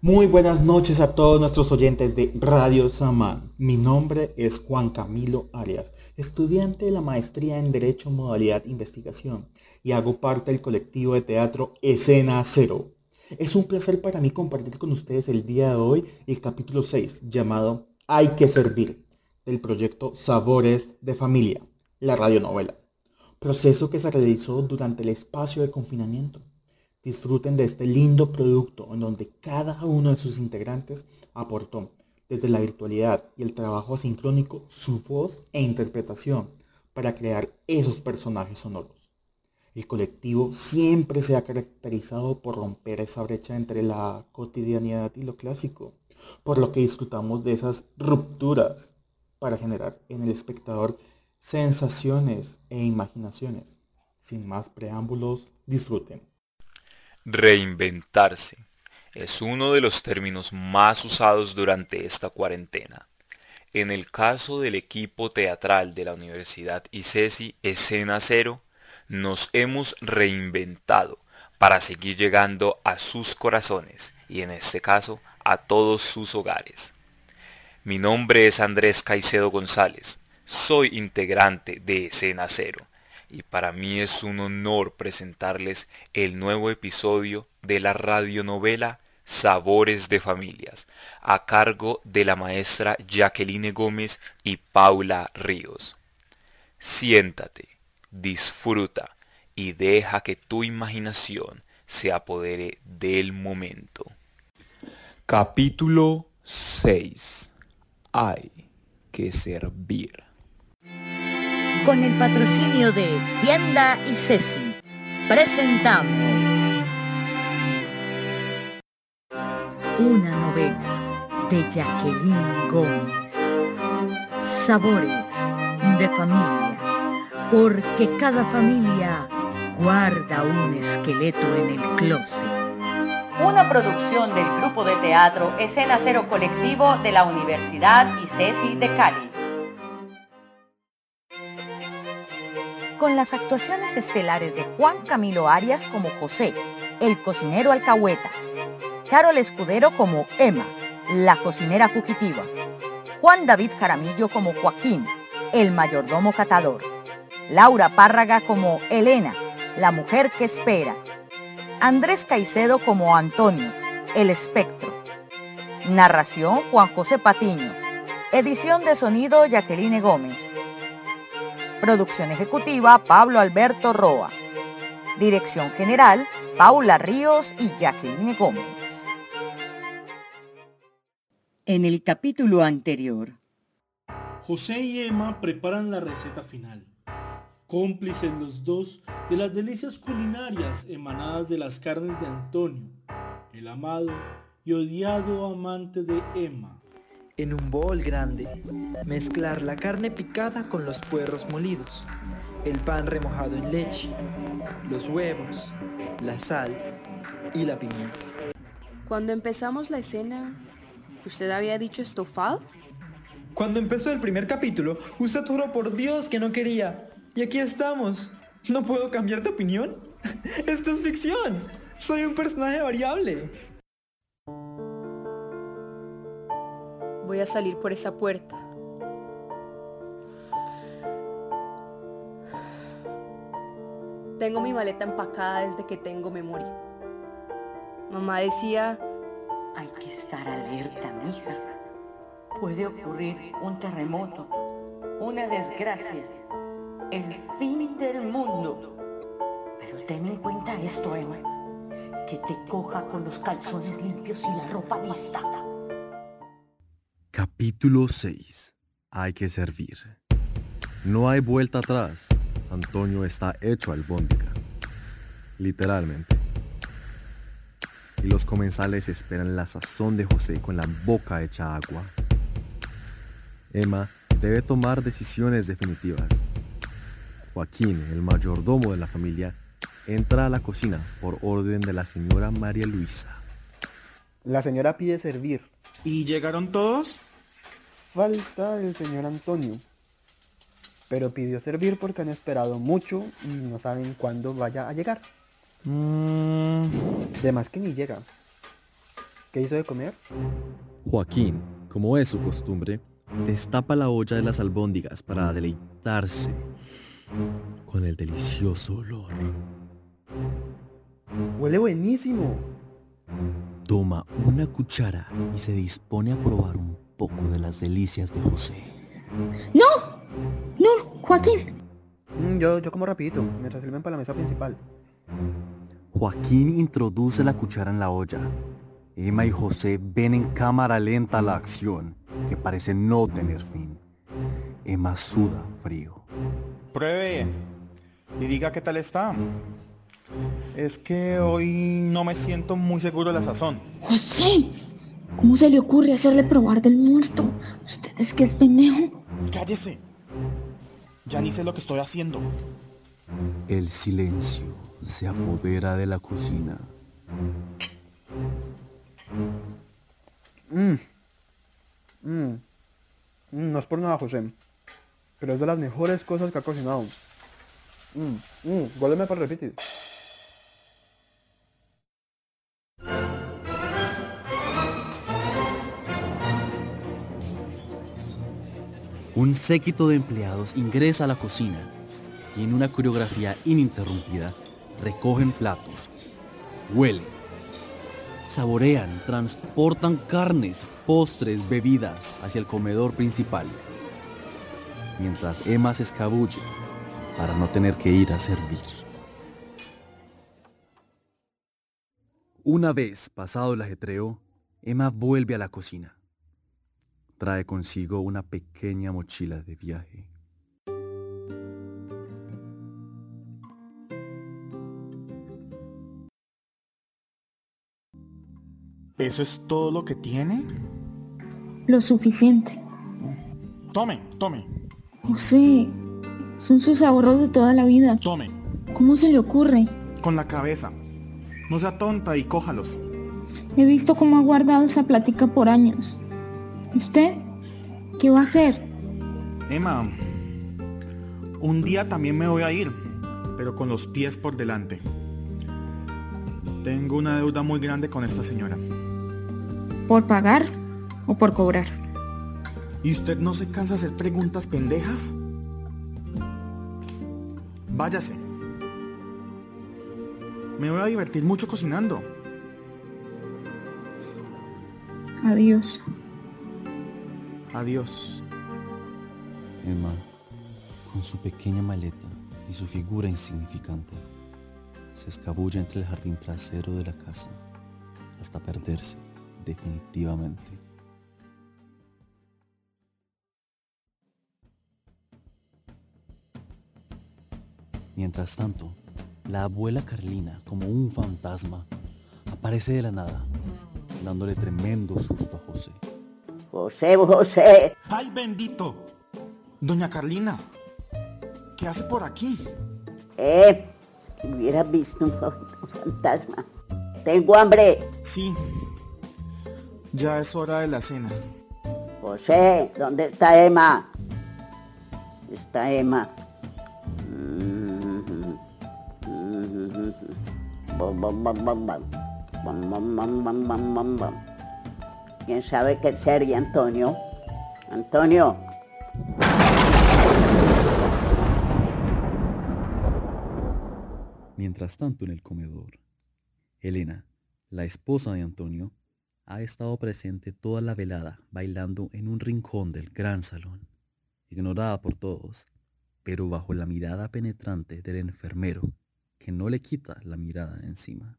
Muy buenas noches a todos nuestros oyentes de Radio Samán. Mi nombre es Juan Camilo Arias, estudiante de la maestría en Derecho Modalidad Investigación y hago parte del colectivo de teatro Escena Cero. Es un placer para mí compartir con ustedes el día de hoy el capítulo 6 llamado Hay que servir del proyecto Sabores de Familia, la radionovela, proceso que se realizó durante el espacio de confinamiento disfruten de este lindo producto en donde cada uno de sus integrantes aportó desde la virtualidad y el trabajo asincrónico su voz e interpretación para crear esos personajes sonoros. El colectivo siempre se ha caracterizado por romper esa brecha entre la cotidianidad y lo clásico, por lo que disfrutamos de esas rupturas para generar en el espectador sensaciones e imaginaciones. Sin más preámbulos, disfruten. Reinventarse es uno de los términos más usados durante esta cuarentena. En el caso del equipo teatral de la Universidad ICESI Escena Cero, nos hemos reinventado para seguir llegando a sus corazones y en este caso a todos sus hogares. Mi nombre es Andrés Caicedo González, soy integrante de Escena Cero y para mí es un honor presentarles el nuevo episodio de la radionovela Sabores de Familias, a cargo de la maestra Jacqueline Gómez y Paula Ríos. Siéntate, disfruta y deja que tu imaginación se apodere del momento. Capítulo 6. Hay que servir con el patrocinio de Tienda y Ceci, presentamos una novela de Jacqueline Gómez. Sabores de familia, porque cada familia guarda un esqueleto en el closet. Una producción del grupo de teatro Escena Cero Colectivo de la Universidad ICESI de Cali. Con las actuaciones estelares de Juan Camilo Arias como José, el cocinero alcahueta, Charol Escudero como Emma, la cocinera fugitiva, Juan David Jaramillo como Joaquín, el mayordomo catador, Laura Párraga como Elena, la mujer que espera, Andrés Caicedo como Antonio, el espectro. Narración Juan José Patiño. Edición de sonido Jacqueline Gómez. Producción ejecutiva Pablo Alberto Roa. Dirección general Paula Ríos y Jacqueline Gómez. En el capítulo anterior. José y Emma preparan la receta final. Cómplices los dos de las delicias culinarias emanadas de las carnes de Antonio, el amado y odiado amante de Emma en un bol grande, mezclar la carne picada con los puerros molidos, el pan remojado en leche, los huevos, la sal y la pimienta. Cuando empezamos la escena, ¿usted había dicho estofado? Cuando empezó el primer capítulo, usted juró por Dios que no quería. Y aquí estamos. ¿No puedo cambiar de opinión? Esto es ficción. Soy un personaje variable. Voy a salir por esa puerta. Tengo mi maleta empacada desde que tengo memoria. Mamá decía, hay que estar alerta, mija. Puede ocurrir un terremoto, una desgracia, el fin del mundo. Pero ten en cuenta esto, Emma, que te coja con los calzones limpios y la ropa lista. Capítulo 6. Hay que servir. No hay vuelta atrás. Antonio está hecho albóndiga. Literalmente. Y los comensales esperan la sazón de José con la boca hecha agua. Emma debe tomar decisiones definitivas. Joaquín, el mayordomo de la familia, entra a la cocina por orden de la señora María Luisa. La señora pide servir. ¿Y llegaron todos? Falta el señor Antonio, pero pidió servir porque han esperado mucho y no saben cuándo vaya a llegar. Mm. De más que ni llega. ¿Qué hizo de comer? Joaquín, como es su costumbre, destapa la olla de las albóndigas para deleitarse con el delicioso olor. Huele buenísimo. Toma una cuchara y se dispone a probar un poco de las delicias de José. ¡No! ¡No, Joaquín! Mm, yo, yo como rapidito, mientras sirven para la mesa principal. Joaquín introduce la cuchara en la olla. Emma y José ven en cámara lenta la acción, que parece no tener fin. Emma suda frío. Pruebe y diga qué tal está. Es que hoy no me siento muy seguro de la sazón. José, ¿cómo se le ocurre hacerle probar del muerto? ¿Usted es que es pendejo? Cállese. Ya ni sé lo que estoy haciendo. El silencio se apodera de la cocina. Mmm. Mmm. No es por nada, José. Pero es de las mejores cosas que ha cocinado. Mmm. Mmm. Para repetir. Un séquito de empleados ingresa a la cocina y en una coreografía ininterrumpida recogen platos, huelen, saborean, transportan carnes, postres, bebidas hacia el comedor principal, mientras Emma se escabulle para no tener que ir a servir. Una vez pasado el ajetreo, Emma vuelve a la cocina. Trae consigo una pequeña mochila de viaje. ¿Eso es todo lo que tiene? Lo suficiente. Tome, tome, José, son sus ahorros de toda la vida. tome. ¿Cómo se le ocurre? Con la cabeza. No sea tonta y cójalos. He visto cómo ha guardado esa plática por años. ¿Y usted? ¿Qué va a hacer? Emma, un día también me voy a ir, pero con los pies por delante. Tengo una deuda muy grande con esta señora. ¿Por pagar o por cobrar? ¿Y usted no se cansa de hacer preguntas pendejas? Váyase. Me voy a divertir mucho cocinando. Adiós. Adiós. Emma, con su pequeña maleta y su figura insignificante, se escabulla entre el jardín trasero de la casa hasta perderse definitivamente. Mientras tanto, la abuela Carlina, como un fantasma, aparece de la nada, dándole tremendo susto a José. José, José. ¡Ay, bendito! Doña Carlina, ¿qué hace por aquí? Eh, si hubiera visto un, fa- un fantasma. Tengo hambre. Sí, ya es hora de la cena. José, ¿dónde está Emma? Está Emma. Mm, mm, bam, bam. ¿Quién sabe qué sería, Antonio? Antonio, Mientras tanto en el comedor, Elena, la esposa de Antonio, ha estado presente toda la velada bailando en un rincón del gran salón, ignorada por todos, pero bajo la mirada penetrante del enfermero, que no le quita la mirada de encima.